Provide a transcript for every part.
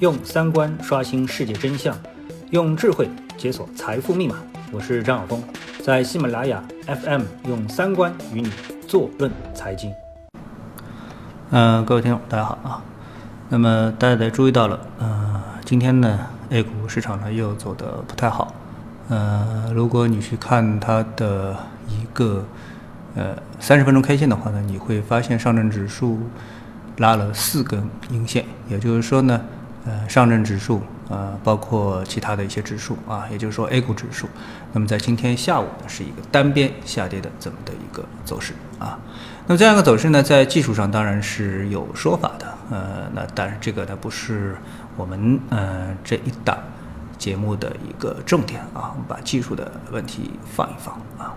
用三观刷新世界真相，用智慧解锁财富密码。我是张晓峰，在喜马拉雅 FM 用三观与你坐论财经。嗯，各位听众，大家好啊。那么大家也注意到了，呃，今天呢，A 股市场呢又走的不太好。呃，如果你去看它的一个呃三十分钟 K 线的话呢，你会发现上证指数拉了四根阴线，也就是说呢。呃，上证指数，呃，包括其他的一些指数啊，也就是说 A 股指数，那么在今天下午呢，是一个单边下跌的这么的一个走势啊。那么这样一个走势呢，在技术上当然是有说法的，呃，那但是这个呢，不是我们呃这一档节目的一个重点啊，我们把技术的问题放一放啊。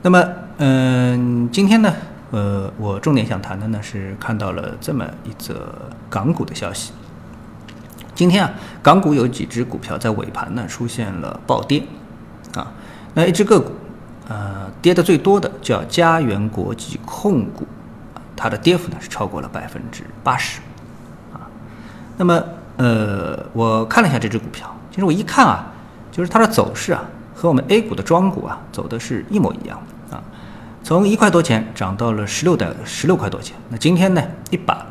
那么，嗯，今天呢，呃，我重点想谈的呢是看到了这么一则港股的消息。今天啊，港股有几只股票在尾盘呢出现了暴跌，啊，那一只个股，呃，跌的最多的叫嘉源国际控股，它的跌幅呢是超过了百分之八十，啊，那么呃，我看了一下这只股票，其实我一看啊，就是它的走势啊，和我们 A 股的庄股啊走的是一模一样啊，从一块多钱涨到了十六的十六块多钱，那今天呢一把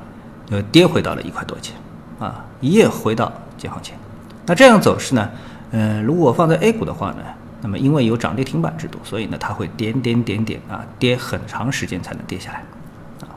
又跌回到了一块多钱。啊，一夜回到解放前，那这样走势呢？呃，如果放在 A 股的话呢，那么因为有涨跌停板制度，所以呢它会点点点点啊跌很长时间才能跌下来，啊。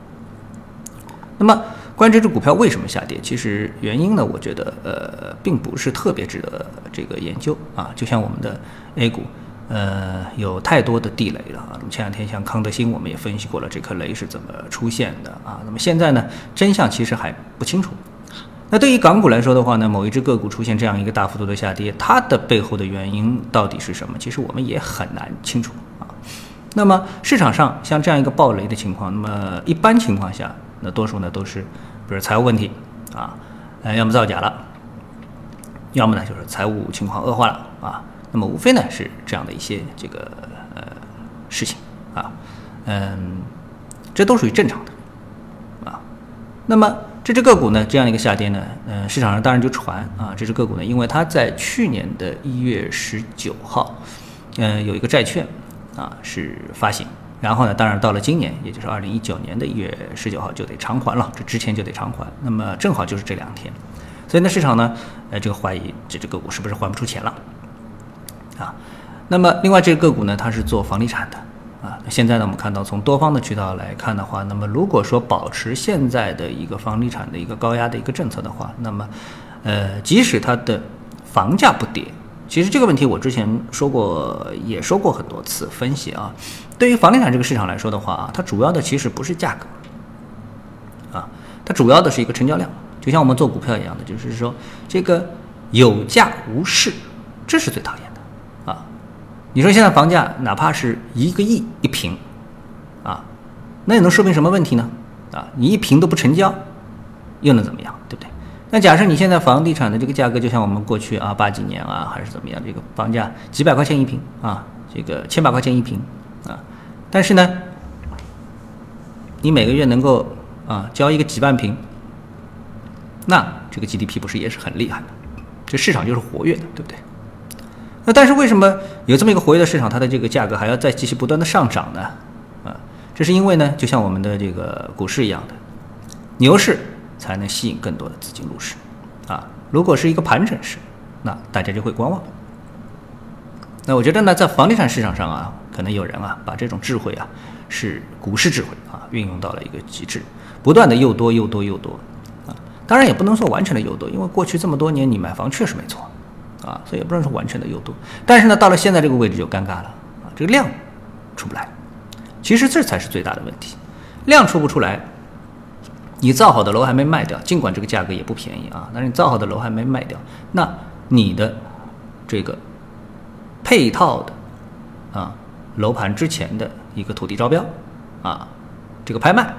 那么关于这只股票为什么下跌，其实原因呢，我觉得呃并不是特别值得这个研究啊。就像我们的 A 股，呃有太多的地雷了啊。那么前两天像康德新，我们也分析过了这颗雷是怎么出现的啊。那么现在呢，真相其实还不清楚。那对于港股来说的话呢，某一只个股出现这样一个大幅度的下跌，它的背后的原因到底是什么？其实我们也很难清楚啊。那么市场上像这样一个暴雷的情况，那么一般情况下，那多数呢都是，比如财务问题啊，呃，要么造假了，要么呢就是财务情况恶化了啊。那么无非呢是这样的一些这个呃事情啊，嗯，这都属于正常的啊。那么。这只个股呢，这样一个下跌呢，呃，市场上当然就传啊，这只个股呢，因为它在去年的一月十九号，嗯，有一个债券啊是发行，然后呢，当然到了今年，也就是二零一九年的一月十九号就得偿还了，这之前就得偿还，那么正好就是这两天，所以呢，市场呢，呃，这个怀疑这只个股是不是还不出钱了啊？那么另外这个个股呢，它是做房地产的。啊，现在呢，我们看到从多方的渠道来看的话，那么如果说保持现在的一个房地产的一个高压的一个政策的话，那么，呃，即使它的房价不跌，其实这个问题我之前说过，也说过很多次分析啊。对于房地产这个市场来说的话啊，它主要的其实不是价格，啊，它主要的是一个成交量，就像我们做股票一样的，就是说这个有价无市，这是最讨厌。你说现在房价哪怕是一个亿一平，啊，那也能说明什么问题呢？啊，你一平都不成交，又能怎么样，对不对？那假设你现在房地产的这个价格，就像我们过去啊八几年啊还是怎么样，这个房价几百块钱一平啊，这个千把块钱一平啊，但是呢，你每个月能够啊交一个几万平，那这个 GDP 不是也是很厉害的？这市场就是活跃的，对不对？那但是为什么有这么一个活跃的市场，它的这个价格还要再继续不断的上涨呢？啊，这是因为呢，就像我们的这个股市一样的，牛市才能吸引更多的资金入市，啊，如果是一个盘整市，那大家就会观望。那我觉得呢，在房地产市场上啊，可能有人啊，把这种智慧啊，是股市智慧啊，运用到了一个极致，不断的又多又多又多，啊，当然也不能说完全的又多，因为过去这么多年你买房确实没错。啊，所以也不能说完全的诱多，但是呢，到了现在这个位置就尴尬了啊，这个量出不来，其实这才是最大的问题，量出不出来，你造好的楼还没卖掉，尽管这个价格也不便宜啊，但是你造好的楼还没卖掉，那你的这个配套的啊楼盘之前的一个土地招标啊，这个拍卖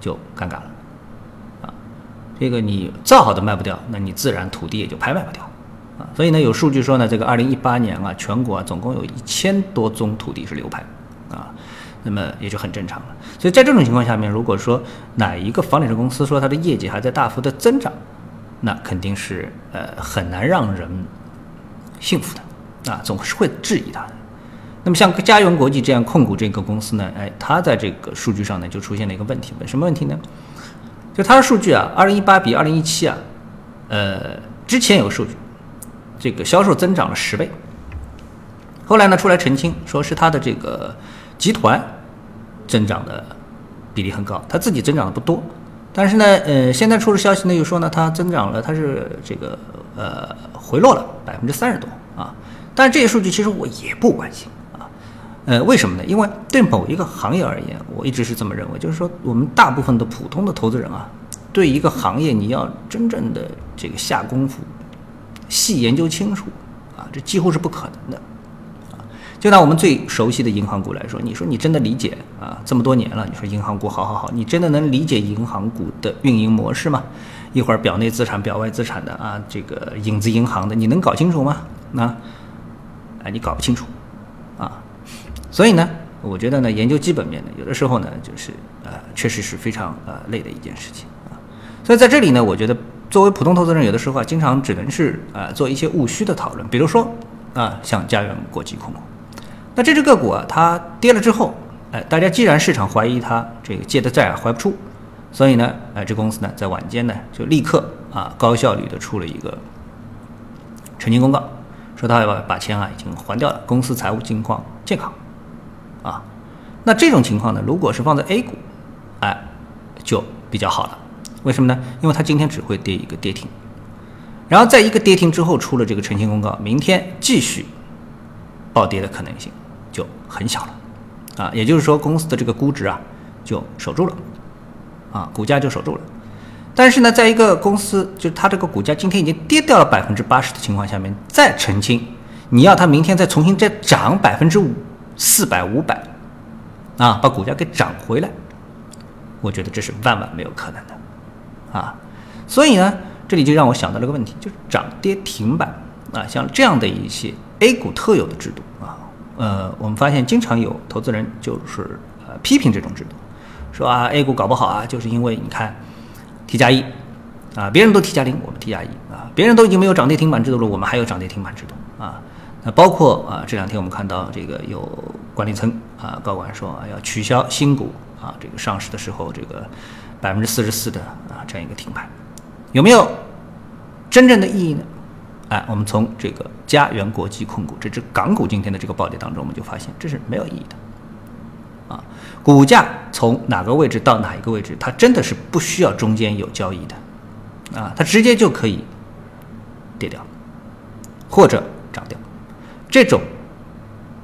就尴尬了。啊，这个你造好的卖不掉，那你自然土地也就拍卖不掉。啊，所以呢，有数据说呢，这个二零一八年啊，全国啊总共有一千多宗土地是流拍，啊，那么也就很正常了。所以在这种情况下面，如果说哪一个房地产公司说它的业绩还在大幅的增长，那肯定是呃很难让人信服的啊，总是会质疑它的。那么像嘉源国际这样控股这个公司呢，哎，它在这个数据上呢就出现了一个问题，什么问题呢？就它的数据啊，二零一八比二零一七啊，呃，之前有数据，这个销售增长了十倍，后来呢出来澄清，说是他的这个集团增长的比例很高，他自己增长的不多，但是呢，呃，现在出的消息呢又说呢，它增长了，它是这个呃回落了百分之三十多啊，但是这些数据其实我也不关心啊。呃，为什么呢？因为对某一个行业而言，我一直是这么认为，就是说，我们大部分的普通的投资人啊，对一个行业你要真正的这个下功夫，细研究清楚啊，这几乎是不可能的啊。就拿我们最熟悉的银行股来说，你说你真的理解啊？这么多年了，你说银行股好好好，你真的能理解银行股的运营模式吗？一会儿表内资产、表外资产的啊，这个影子银行的，你能搞清楚吗？那，哎，你搞不清楚啊。所以呢，我觉得呢，研究基本面呢，有的时候呢，就是呃，确实是非常呃累的一件事情啊。所以在这里呢，我觉得作为普通投资人，有的时候啊，经常只能是啊做一些务虚的讨论。比如说啊，像家园国际控股，那这只个股啊，它跌了之后，哎，大家既然市场怀疑它这个借的债啊还不出，所以呢，哎，这公司呢在晚间呢就立刻啊高效率的出了一个澄清公告，说他要把把钱啊已经还掉了，公司财务情况健康。啊，那这种情况呢，如果是放在 A 股，哎，就比较好了。为什么呢？因为它今天只会跌一个跌停，然后在一个跌停之后出了这个澄清公告，明天继续暴跌的可能性就很小了。啊，也就是说公司的这个估值啊就守住了，啊，股价就守住了。但是呢，在一个公司就它这个股价今天已经跌掉了百分之八十的情况下面再澄清，你要它明天再重新再涨百分之五。四百五百，啊，把股价给涨回来，我觉得这是万万没有可能的，啊，所以呢，这里就让我想到了个问题，就是涨跌停板啊，像这样的一些 A 股特有的制度啊，呃，我们发现经常有投资人就是呃批评这种制度，说啊 A 股搞不好啊，就是因为你看 T 加一啊，别人都 T 加零，我们 T 加一啊，别人都已经没有涨跌停板制度了，我们还有涨跌停板制度啊。那包括啊，这两天我们看到这个有管理层啊高管说啊要取消新股啊，这个上市的时候这个百分之四十四的这样一个停牌，有没有真正的意义呢？哎，我们从这个嘉源国际控股这只港股今天的这个暴跌当中，我们就发现这是没有意义的啊，股价从哪个位置到哪一个位置，它真的是不需要中间有交易的啊，它直接就可以跌掉或者涨掉。这种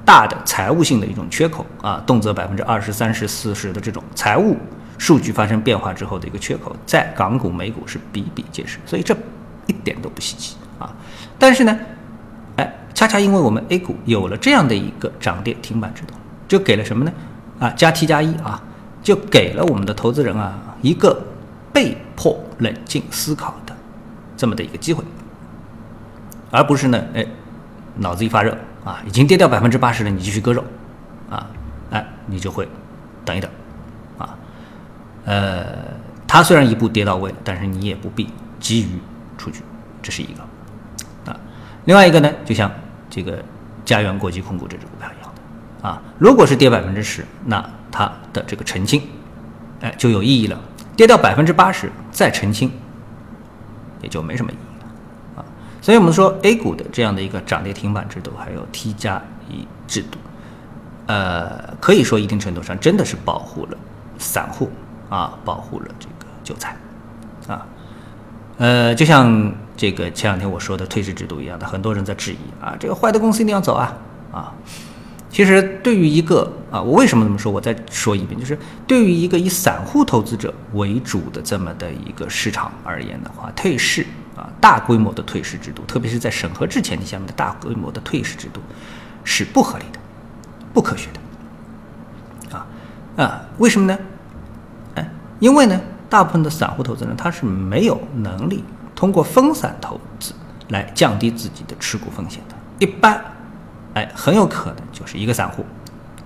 大的财务性的一种缺口啊，动辄百分之二十三十四十的这种财务数据发生变化之后的一个缺口，在港股、美股是比比皆是，所以这一点都不稀奇啊。但是呢，哎，恰恰因为我们 A 股有了这样的一个涨跌停板制度，就给了什么呢？啊，加 T 加一啊，就给了我们的投资人啊一个被迫冷静思考的这么的一个机会，而不是呢，哎。脑子一发热啊，已经跌掉百分之八十了，你继续割肉，啊，哎，你就会等一等，呃，它虽然一步跌到位，但是你也不必急于出局，这是一个，啊，另外一个呢，就像这个嘉源国际控股这只股票一样的，啊，如果是跌百分之十，那它的这个澄清，哎，就有意义了，跌到百分之八十再澄清，也就没什么意义了啊。所以我们说 A 股的这样的一个涨跌停板制度，还有 T 加一制度，呃，可以说一定程度上真的是保护了散户啊，保护了这个韭菜啊，呃，就像这个前两天我说的退市制度一样的，很多人在质疑啊，这个坏的公司一定要走啊啊。其实对于一个啊，我为什么这么说？我再说一遍，就是对于一个以散户投资者为主的这么的一个市场而言的话，退市。啊，大规模的退市制度，特别是在审核制前提下面的大规模的退市制度，是不合理的、不科学的。啊啊，为什么呢？因为呢，大部分的散户投资人他是没有能力通过分散投资来降低自己的持股风险的。一般，哎，很有可能就是一个散户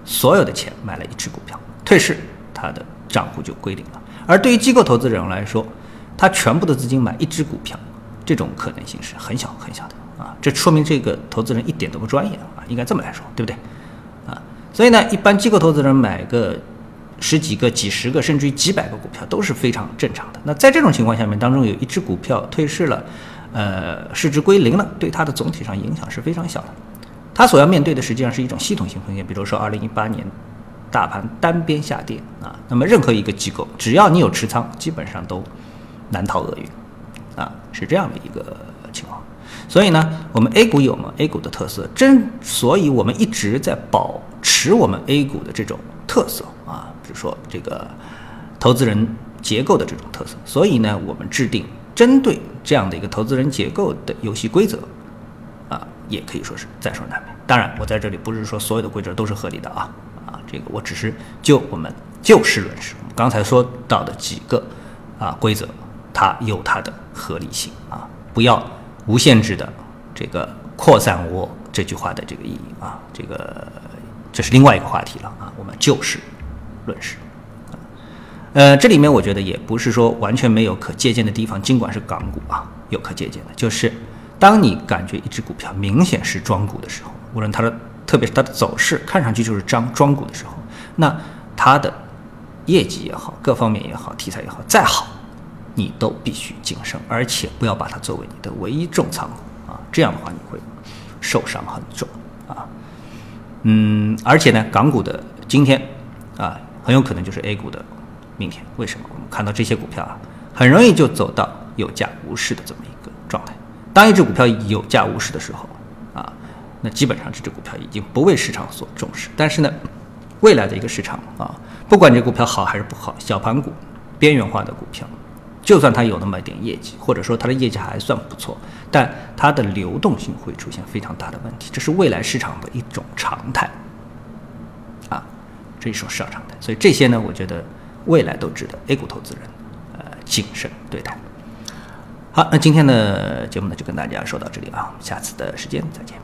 所有的钱买了一只股票，退市，他的账户就归零了。而对于机构投资人来说，他全部的资金买一只股票。这种可能性是很小很小的啊。这说明这个投资人一点都不专业啊，应该这么来说，对不对？啊，所以呢，一般机构投资人买个十几个、几十个，甚至于几百个股票都是非常正常的。那在这种情况下面，当中有一只股票退市了，呃，市值归零了，对它的总体上影响是非常小的。它所要面对的实际上是一种系统性风险，比如说二零一八年。大盘单边下跌啊，那么任何一个机构，只要你有持仓，基本上都难逃厄运啊，是这样的一个情况。所以呢，我们 A 股有吗 A 股的特色，真所以我们一直在保持我们 A 股的这种特色，比如说这个投资人结构的这种特色。所以呢，我们制定针对这样的一个投资人结构的游戏规则啊，也可以说是在所难免。当然，我在这里不是说所有的规则都是合理的啊。啊这个我只是就我们就事论事，刚才说到的几个啊规则，它有它的合理性啊，不要无限制的这个扩散我这句话的这个意义啊，这个这是另外一个话题了啊，我们就事论事。呃，这里面我觉得也不是说完全没有可借鉴的地方，尽管是港股啊，有可借鉴的，就是当你感觉一只股票明显是庄股的时候，无论它的。特别是它的走势看上去就是张庄股的时候，那它的业绩也好，各方面也好，题材也好，再好，你都必须谨慎，而且不要把它作为你的唯一重仓股啊，这样的话你会受伤很重啊。嗯，而且呢，港股的今天啊，很有可能就是 A 股的明天。为什么？我们看到这些股票啊，很容易就走到有价无市的这么一个状态。当一只股票有价无市的时候啊，那基本上这只股票已经不为市场所重视，但是呢，未来的一个市场啊，不管这股票好还是不好，小盘股、边缘化的股票，就算它有那么一点业绩，或者说它的业绩还算不错，但它的流动性会出现非常大的问题，这是未来市场的一种常态，这是一种市场常态。所以这些呢，我觉得未来都值得 A 股投资人呃谨慎对待。好，那今天的节目呢就跟大家说到这里啊，下次的时间再见。